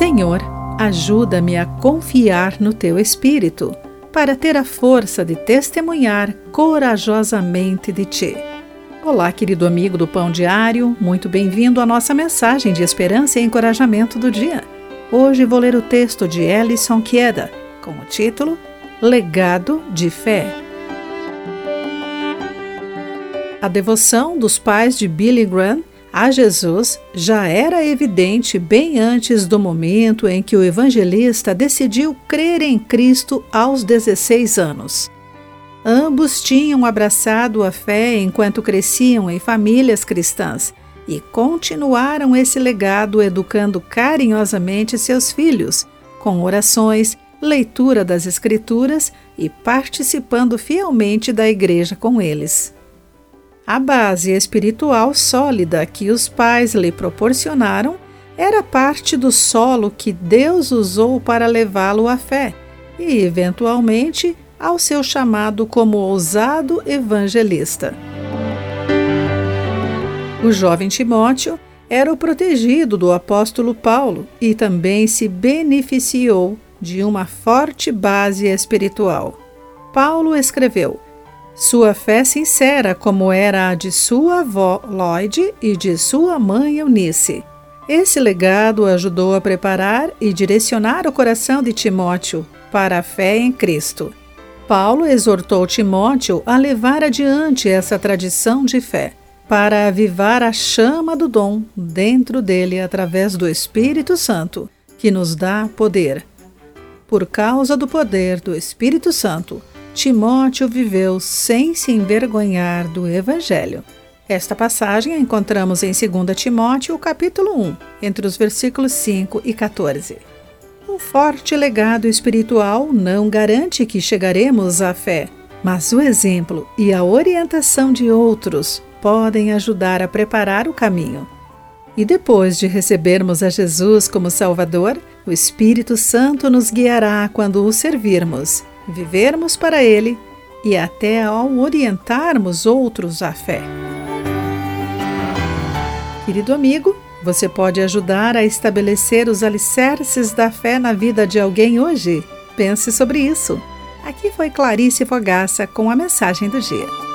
Senhor, ajuda-me a confiar no teu Espírito, para ter a força de testemunhar corajosamente de ti. Olá, querido amigo do Pão Diário, muito bem-vindo à nossa mensagem de esperança e encorajamento do dia. Hoje vou ler o texto de Ellison Queda, com o título Legado de Fé. A devoção dos pais de Billy Graham a Jesus já era evidente bem antes do momento em que o evangelista decidiu crer em Cristo aos 16 anos. Ambos tinham abraçado a fé enquanto cresciam em famílias cristãs e continuaram esse legado educando carinhosamente seus filhos, com orações, leitura das Escrituras e participando fielmente da igreja com eles. A base espiritual sólida que os pais lhe proporcionaram era parte do solo que Deus usou para levá-lo à fé e, eventualmente, ao seu chamado como ousado evangelista. O jovem Timóteo era o protegido do apóstolo Paulo e também se beneficiou de uma forte base espiritual. Paulo escreveu: sua fé sincera, como era a de sua avó Lloyd e de sua mãe Eunice. Esse legado ajudou a preparar e direcionar o coração de Timóteo para a fé em Cristo. Paulo exortou Timóteo a levar adiante essa tradição de fé, para avivar a chama do dom dentro dele através do Espírito Santo, que nos dá poder. Por causa do poder do Espírito Santo, Timóteo viveu sem se envergonhar do Evangelho. Esta passagem a encontramos em 2 Timóteo, capítulo 1, entre os versículos 5 e 14. Um forte legado espiritual não garante que chegaremos à fé, mas o exemplo e a orientação de outros podem ajudar a preparar o caminho. E depois de recebermos a Jesus como Salvador, o Espírito Santo nos guiará quando o servirmos vivermos para Ele e até ao orientarmos outros à fé. Querido amigo, você pode ajudar a estabelecer os alicerces da fé na vida de alguém hoje? Pense sobre isso. Aqui foi Clarice Fogaça com a mensagem do dia.